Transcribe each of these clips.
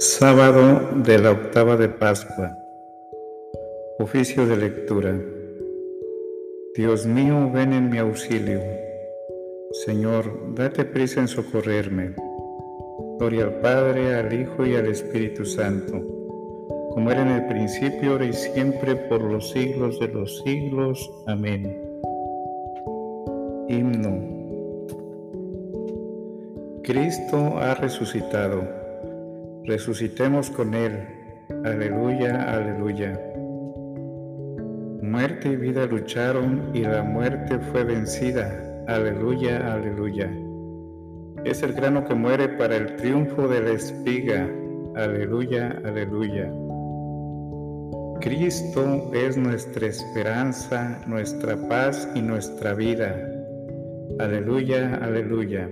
Sábado de la octava de Pascua. Oficio de lectura. Dios mío, ven en mi auxilio. Señor, date prisa en socorrerme. Gloria al Padre, al Hijo y al Espíritu Santo, como era en el principio, ahora y siempre, por los siglos de los siglos. Amén. Himno. Cristo ha resucitado resucitemos con Él. Aleluya, aleluya. Muerte y vida lucharon y la muerte fue vencida. Aleluya, aleluya. Es el grano que muere para el triunfo de la espiga. Aleluya, aleluya. Cristo es nuestra esperanza, nuestra paz y nuestra vida. Aleluya, aleluya.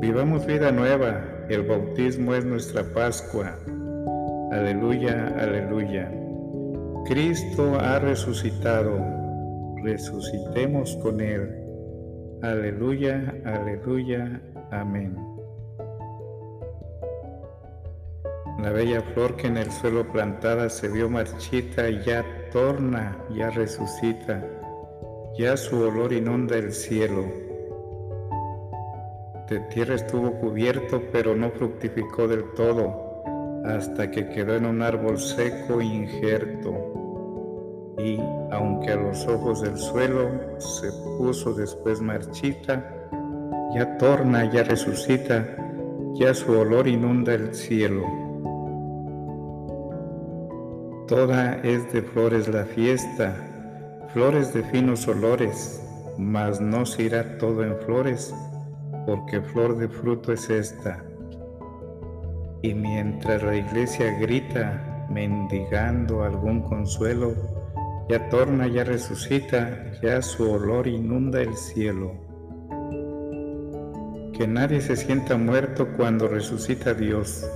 Vivamos vida nueva, el bautismo es nuestra Pascua. Aleluya, aleluya. Cristo ha resucitado. Resucitemos con Él. Aleluya, aleluya. Amén. La bella flor que en el suelo plantada se vio marchita ya torna, ya resucita, ya su olor inunda el cielo de tierra estuvo cubierto, pero no fructificó del todo, hasta que quedó en un árbol seco e injerto. Y, aunque a los ojos del suelo se puso después marchita, ya torna, ya resucita, ya su olor inunda el cielo. Toda es de flores la fiesta, flores de finos olores, mas no se irá todo en flores porque flor de fruto es esta. Y mientras la iglesia grita, mendigando algún consuelo, ya torna, ya resucita, ya su olor inunda el cielo. Que nadie se sienta muerto cuando resucita Dios,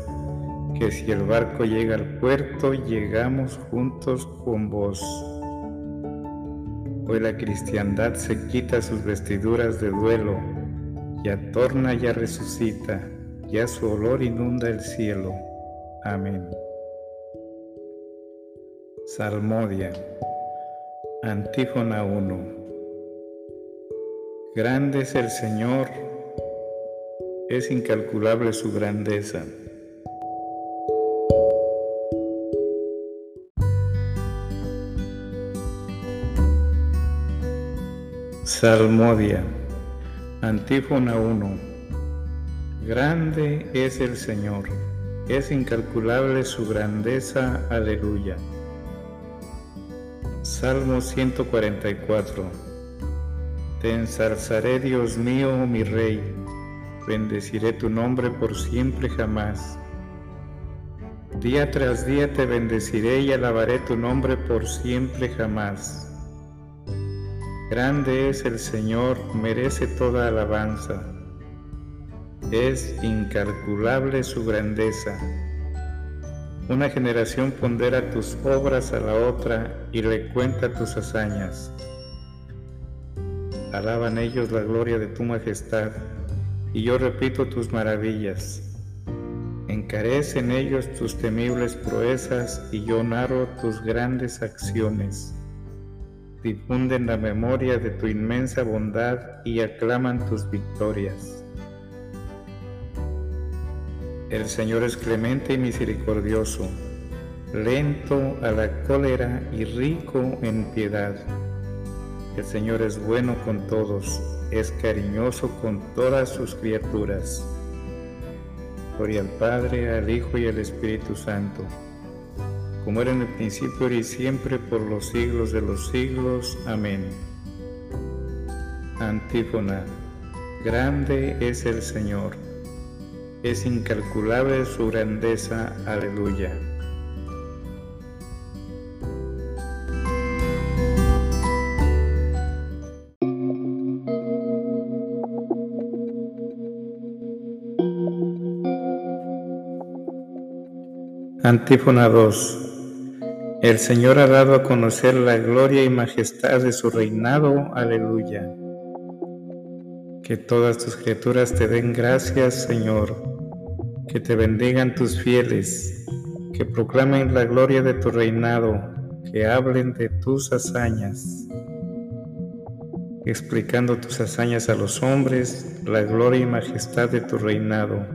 que si el barco llega al puerto, llegamos juntos con vos. Hoy la cristiandad se quita sus vestiduras de duelo ya torna, ya resucita, ya su olor inunda el cielo. Amén. Salmodia, Antífona 1. Grande es el Señor, es incalculable su grandeza. Salmodia. Antífona 1. Grande es el Señor, es incalculable su grandeza, aleluya. Salmo 144. Te ensalzaré, Dios mío, mi Rey, bendeciré tu nombre por siempre jamás. Día tras día te bendeciré y alabaré tu nombre por siempre jamás. Grande es el Señor, merece toda alabanza. Es incalculable su grandeza. Una generación pondera tus obras a la otra y le cuenta tus hazañas. Alaban ellos la gloria de tu majestad, y yo repito tus maravillas. Encarecen ellos tus temibles proezas, y yo narro tus grandes acciones difunden la memoria de tu inmensa bondad y aclaman tus victorias. El Señor es clemente y misericordioso, lento a la cólera y rico en piedad. El Señor es bueno con todos, es cariñoso con todas sus criaturas. Gloria al Padre, al Hijo y al Espíritu Santo como era en el principio y siempre por los siglos de los siglos. Amén. Antífona. Grande es el Señor, es incalculable su grandeza. Aleluya. Antífona 2 el Señor ha dado a conocer la gloria y majestad de su reinado. Aleluya. Que todas tus criaturas te den gracias, Señor. Que te bendigan tus fieles, que proclamen la gloria de tu reinado, que hablen de tus hazañas, explicando tus hazañas a los hombres, la gloria y majestad de tu reinado.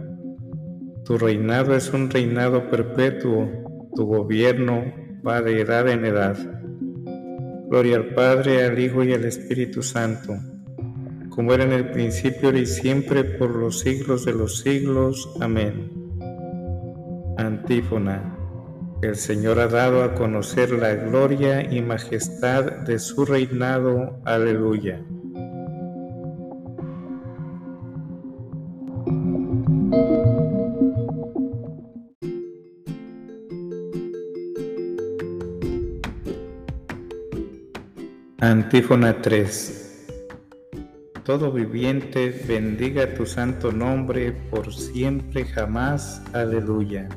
Tu reinado es un reinado perpetuo, tu gobierno va de edad en edad. Gloria al Padre, al Hijo y al Espíritu Santo, como era en el principio y siempre por los siglos de los siglos. Amén. Antífona. El Señor ha dado a conocer la gloria y majestad de su reinado. Aleluya. Antífona 3 Todo viviente bendiga tu santo nombre por siempre jamás. Aleluya.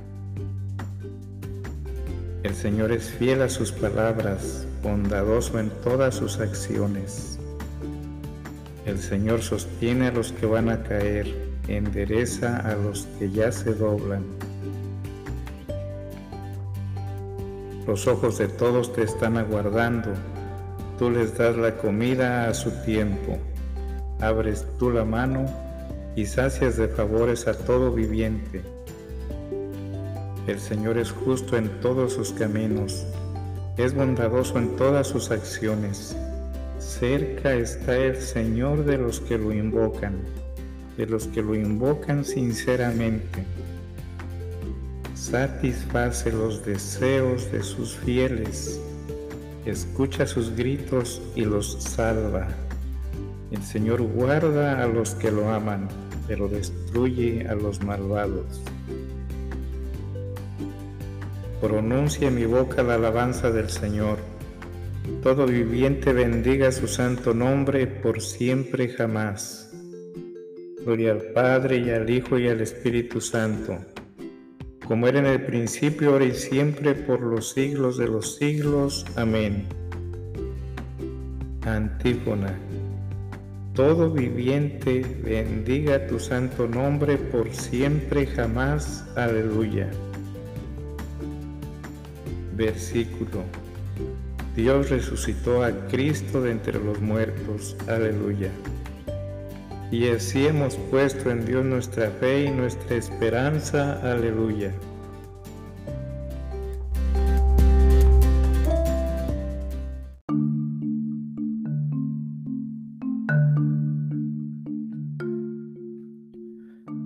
El Señor es fiel a sus palabras, bondadoso en todas sus acciones. El Señor sostiene a los que van a caer, endereza a los que ya se doblan. Los ojos de todos te están aguardando Tú les das la comida a su tiempo. Abres tú la mano y sacias de favores a todo viviente. El Señor es justo en todos sus caminos, es bondadoso en todas sus acciones. Cerca está el Señor de los que lo invocan, de los que lo invocan sinceramente. Satisface los deseos de sus fieles escucha sus gritos y los salva. El Señor guarda a los que lo aman, pero destruye a los malvados. Pronuncia mi boca la alabanza del Señor. Todo viviente bendiga su santo nombre por siempre jamás. Gloria al Padre y al Hijo y al Espíritu Santo como era en el principio, ahora y siempre, por los siglos de los siglos. Amén. Antífona. Todo viviente bendiga tu santo nombre por siempre jamás. Aleluya. Versículo. Dios resucitó a Cristo de entre los muertos. Aleluya. Y así hemos puesto en Dios nuestra fe y nuestra esperanza. Aleluya.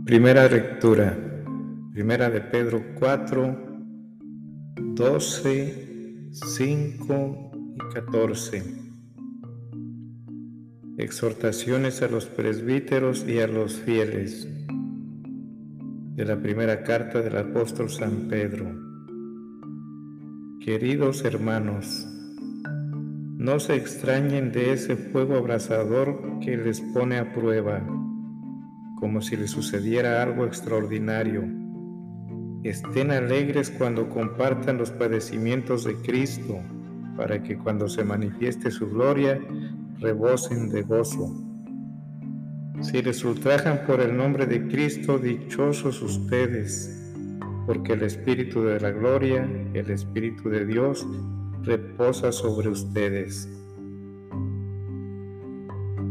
Primera lectura. Primera de Pedro 4, 12, 5 y 14 exhortaciones a los presbíteros y a los fieles de la primera carta del apóstol San Pedro. Queridos hermanos, no se extrañen de ese fuego abrasador que les pone a prueba, como si les sucediera algo extraordinario. Estén alegres cuando compartan los padecimientos de Cristo, para que cuando se manifieste su gloria rebosen de gozo. Si les ultrajan por el nombre de Cristo, dichosos ustedes, porque el Espíritu de la gloria, el Espíritu de Dios, reposa sobre ustedes.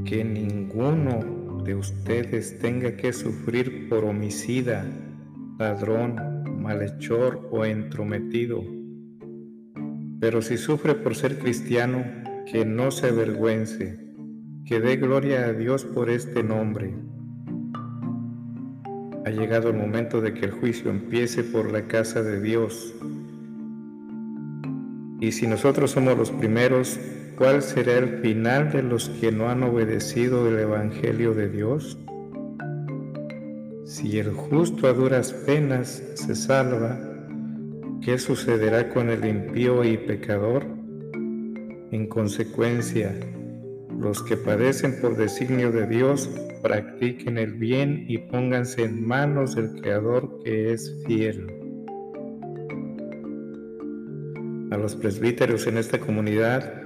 Que ninguno de ustedes tenga que sufrir por homicida, ladrón, malhechor o entrometido. Pero si sufre por ser cristiano, que no se avergüence, que dé gloria a Dios por este nombre. Ha llegado el momento de que el juicio empiece por la casa de Dios. Y si nosotros somos los primeros, ¿cuál será el final de los que no han obedecido el Evangelio de Dios? Si el justo a duras penas se salva, ¿qué sucederá con el impío y pecador? En consecuencia, los que padecen por designio de Dios, practiquen el bien y pónganse en manos del Creador que es fiel. A los presbíteros en esta comunidad,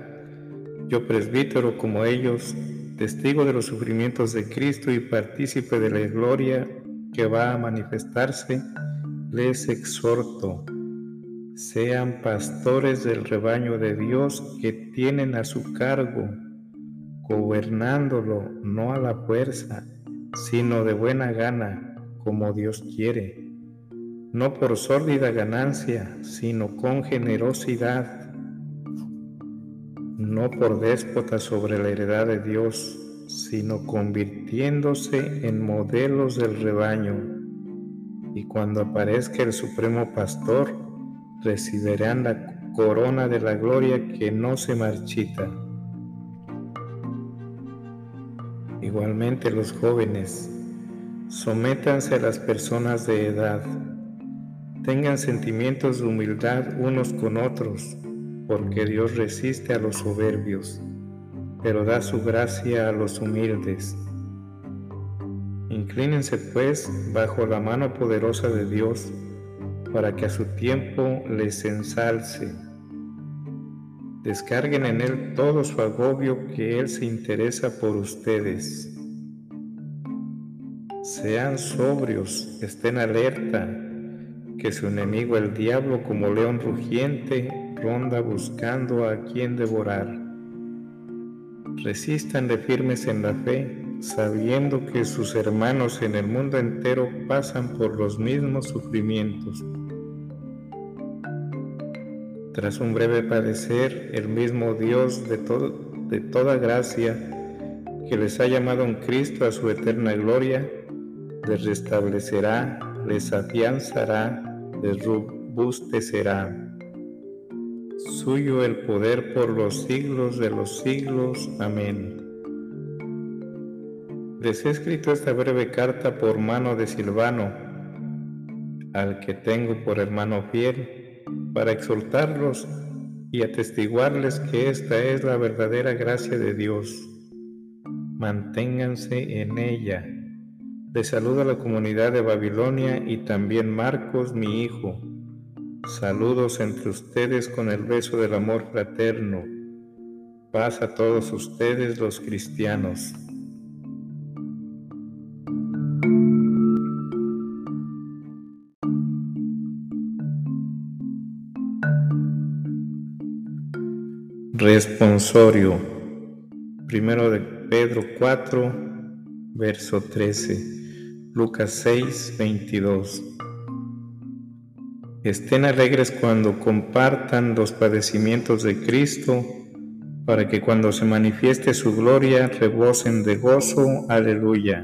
yo presbítero como ellos, testigo de los sufrimientos de Cristo y partícipe de la gloria, que va a manifestarse, les exhorto, sean pastores del rebaño de Dios que tienen a su cargo, gobernándolo no a la fuerza, sino de buena gana, como Dios quiere, no por sórdida ganancia, sino con generosidad, no por déspota sobre la heredad de Dios, sino convirtiéndose en modelos del rebaño. Y cuando aparezca el Supremo Pastor, recibirán la corona de la gloria que no se marchita. Igualmente los jóvenes, sométanse a las personas de edad, tengan sentimientos de humildad unos con otros, porque Dios resiste a los soberbios, pero da su gracia a los humildes. Inclínense pues bajo la mano poderosa de Dios, para que a su tiempo les ensalce. Descarguen en Él todo su agobio que Él se interesa por ustedes. Sean sobrios, estén alerta, que su enemigo el diablo como león rugiente ronda buscando a quien devorar. Resístanle firmes en la fe, sabiendo que sus hermanos en el mundo entero pasan por los mismos sufrimientos. Tras un breve padecer, el mismo Dios de, toda gracia, que les ha llamado en Cristo a su eterna gloria, les restablecerá, les afianzará, les robustecerá. Suyo el poder por los siglos de los siglos. Amén. Les he escrito esta breve carta por mano de Silvano, al que tengo por hermano fiel para exhortarlos y atestiguarles que esta es la verdadera gracia de Dios. Manténganse en ella. Les saluda la comunidad de Babilonia y también Marcos, mi hijo. Saludos entre ustedes con el beso del amor fraterno. Paz a todos ustedes los cristianos. Responsorio. Primero de Pedro 4, verso 13. Lucas 6, 22. Estén alegres cuando compartan los padecimientos de Cristo, para que cuando se manifieste su gloria rebosen de gozo. Aleluya.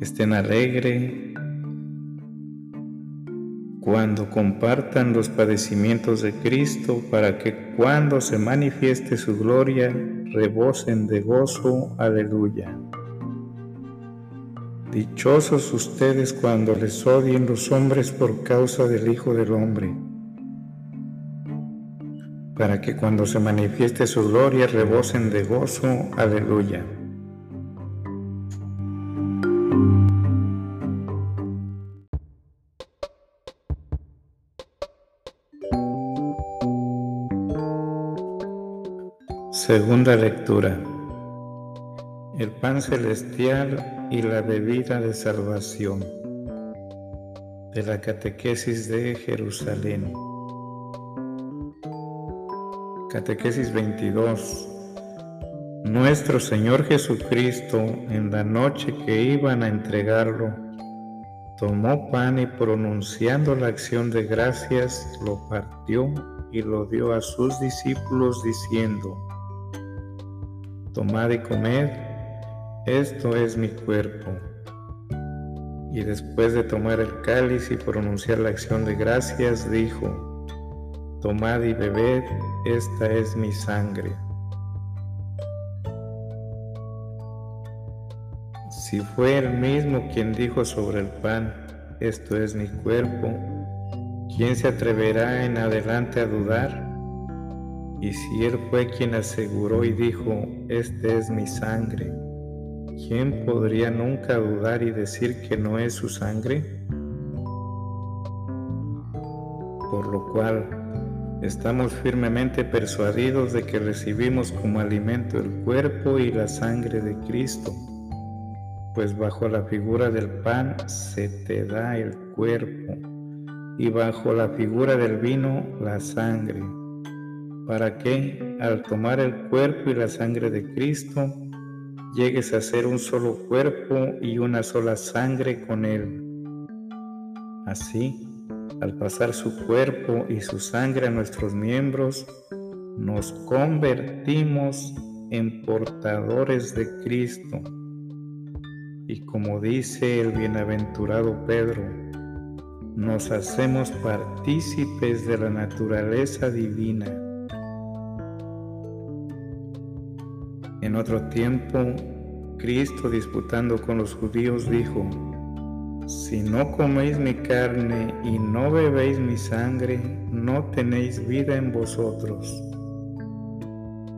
Estén alegres cuando compartan los padecimientos de Cristo, para que cuando se manifieste su gloria, rebosen de gozo. Aleluya. Dichosos ustedes cuando les odien los hombres por causa del Hijo del Hombre, para que cuando se manifieste su gloria, rebosen de gozo. Aleluya. Segunda lectura. El pan celestial y la bebida de salvación de la catequesis de Jerusalén. Catequesis 22. Nuestro Señor Jesucristo, en la noche que iban a entregarlo, tomó pan y pronunciando la acción de gracias, lo partió y lo dio a sus discípulos diciendo, tomad y comed, esto es mi cuerpo. Y después de tomar el cáliz y pronunciar la acción de gracias, dijo, tomad y bebed, esta es mi sangre. Si fue el mismo quien dijo sobre el pan, esto es mi cuerpo, ¿quién se atreverá en adelante a dudar? Y si Él fue quien aseguró y dijo, este es mi sangre, ¿quién podría nunca dudar y decir que no es su sangre? Por lo cual, estamos firmemente persuadidos de que recibimos como alimento el cuerpo y la sangre de Cristo, pues bajo la figura del pan se te da el cuerpo y bajo la figura del vino la sangre, para que al tomar el cuerpo y la sangre de Cristo llegues a ser un solo cuerpo y una sola sangre con Él. Así, al pasar su cuerpo y su sangre a nuestros miembros, nos convertimos en portadores de Cristo. Y como dice el bienaventurado Pedro, nos hacemos partícipes de la naturaleza divina. En otro tiempo, Cristo disputando con los judíos dijo, si no coméis mi carne y no bebéis mi sangre, no tenéis vida en vosotros.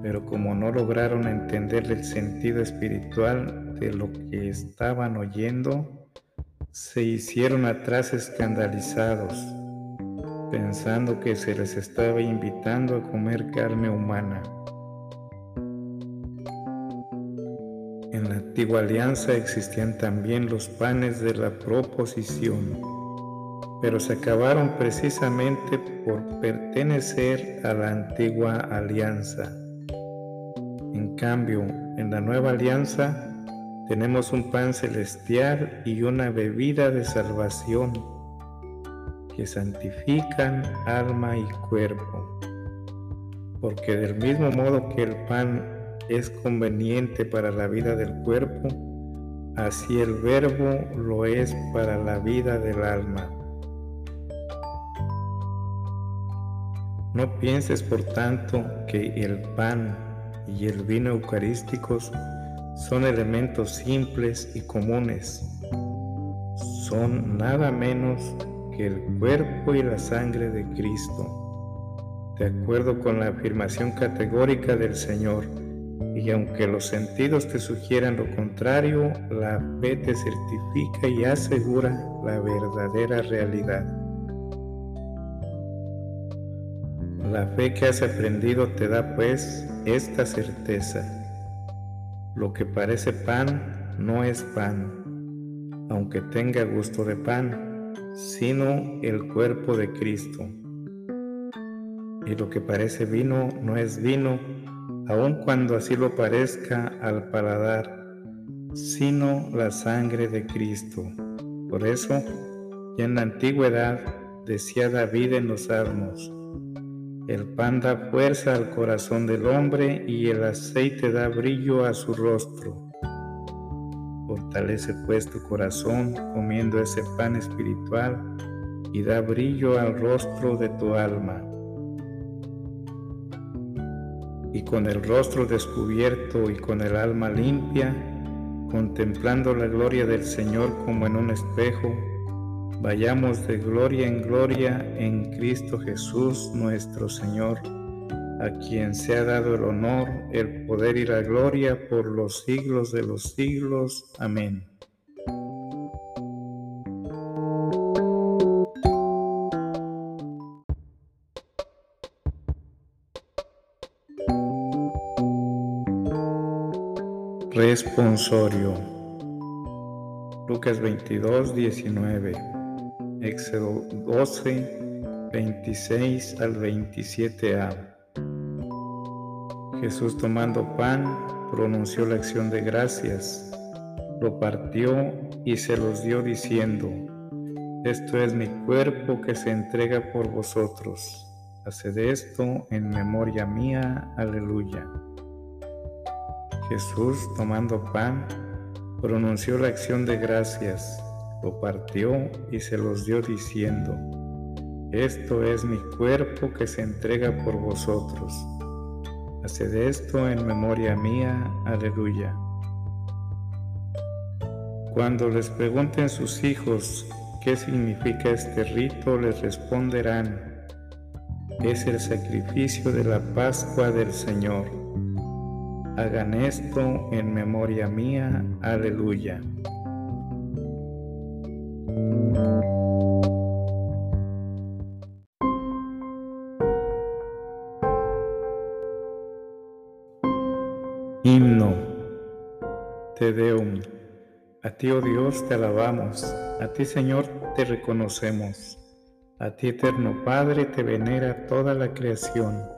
Pero como no lograron entender el sentido espiritual de lo que estaban oyendo, se hicieron atrás escandalizados, pensando que se les estaba invitando a comer carne humana. En la antigua alianza existían también los panes de la proposición, pero se acabaron precisamente por pertenecer a la antigua alianza. En cambio, en la nueva alianza tenemos un pan celestial y una bebida de salvación que santifican alma y cuerpo. Porque del mismo modo que el pan es conveniente para la vida del cuerpo, así el verbo lo es para la vida del alma. No pienses, por tanto, que el pan y el vino eucarísticos son elementos simples y comunes. Son nada menos que el cuerpo y la sangre de Cristo, de acuerdo con la afirmación categórica del Señor. Y aunque los sentidos te sugieran lo contrario, la fe te certifica y asegura la verdadera realidad. La fe que has aprendido te da pues esta certeza lo que parece pan no es pan, aunque tenga gusto de pan, sino el cuerpo de Cristo. Y lo que parece vino no es vino, aun cuando así lo parezca al paladar, sino la sangre de Cristo. Por eso, ya en la antigüedad decía David en los Salmos, el pan da fuerza al corazón del hombre y el aceite da brillo a su rostro. Fortalece pues tu corazón comiendo ese pan espiritual y da brillo al rostro de tu alma. Y con el rostro descubierto y con el alma limpia, contemplando la gloria del Señor como en un espejo, Vayamos de gloria en gloria en Cristo Jesús nuestro Señor, a quien se ha dado el honor, el poder y la gloria por los siglos de los siglos. Amén. Responsorio. Lucas 22, 19. Éxodo 12, 26 al 27a. Jesús tomando pan, pronunció la acción de gracias, lo partió y se los dio diciendo, esto es mi cuerpo que se entrega por vosotros. Haced esto en memoria mía. Aleluya. Jesús, tomando pan, pronunció la acción de gracias lo partió y se los dio diciendo, Esto es mi cuerpo que se entrega por vosotros. Haced esto en memoria mía. Aleluya. Cuando les pregunten sus hijos qué significa este rito, les responderán, es el sacrificio de la Pascua del Señor. Hagan esto en memoria mía. Aleluya. Himno Te Deum A ti, oh Dios, te alabamos, a ti, Señor, te reconocemos, a ti, eterno Padre, te venera toda la creación.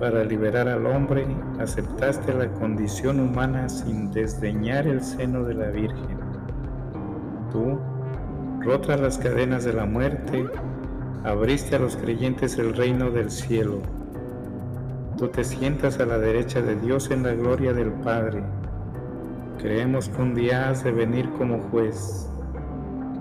para liberar al hombre, aceptaste la condición humana sin desdeñar el seno de la Virgen. Tú, rotas las cadenas de la muerte, abriste a los creyentes el reino del cielo. Tú te sientas a la derecha de Dios en la gloria del Padre. Creemos que un día has de venir como juez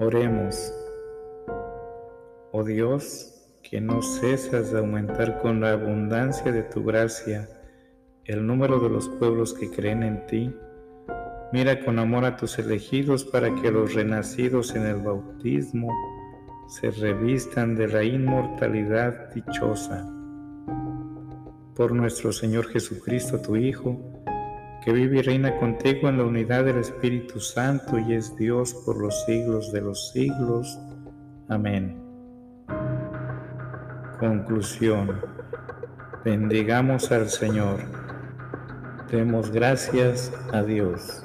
Oremos. Oh Dios, que no cesas de aumentar con la abundancia de tu gracia el número de los pueblos que creen en ti, mira con amor a tus elegidos para que los renacidos en el bautismo se revistan de la inmortalidad dichosa. Por nuestro Señor Jesucristo, tu Hijo, que vive y reina contigo en la unidad del Espíritu Santo y es Dios por los siglos de los siglos. Amén. Conclusión. Bendigamos al Señor. Demos gracias a Dios.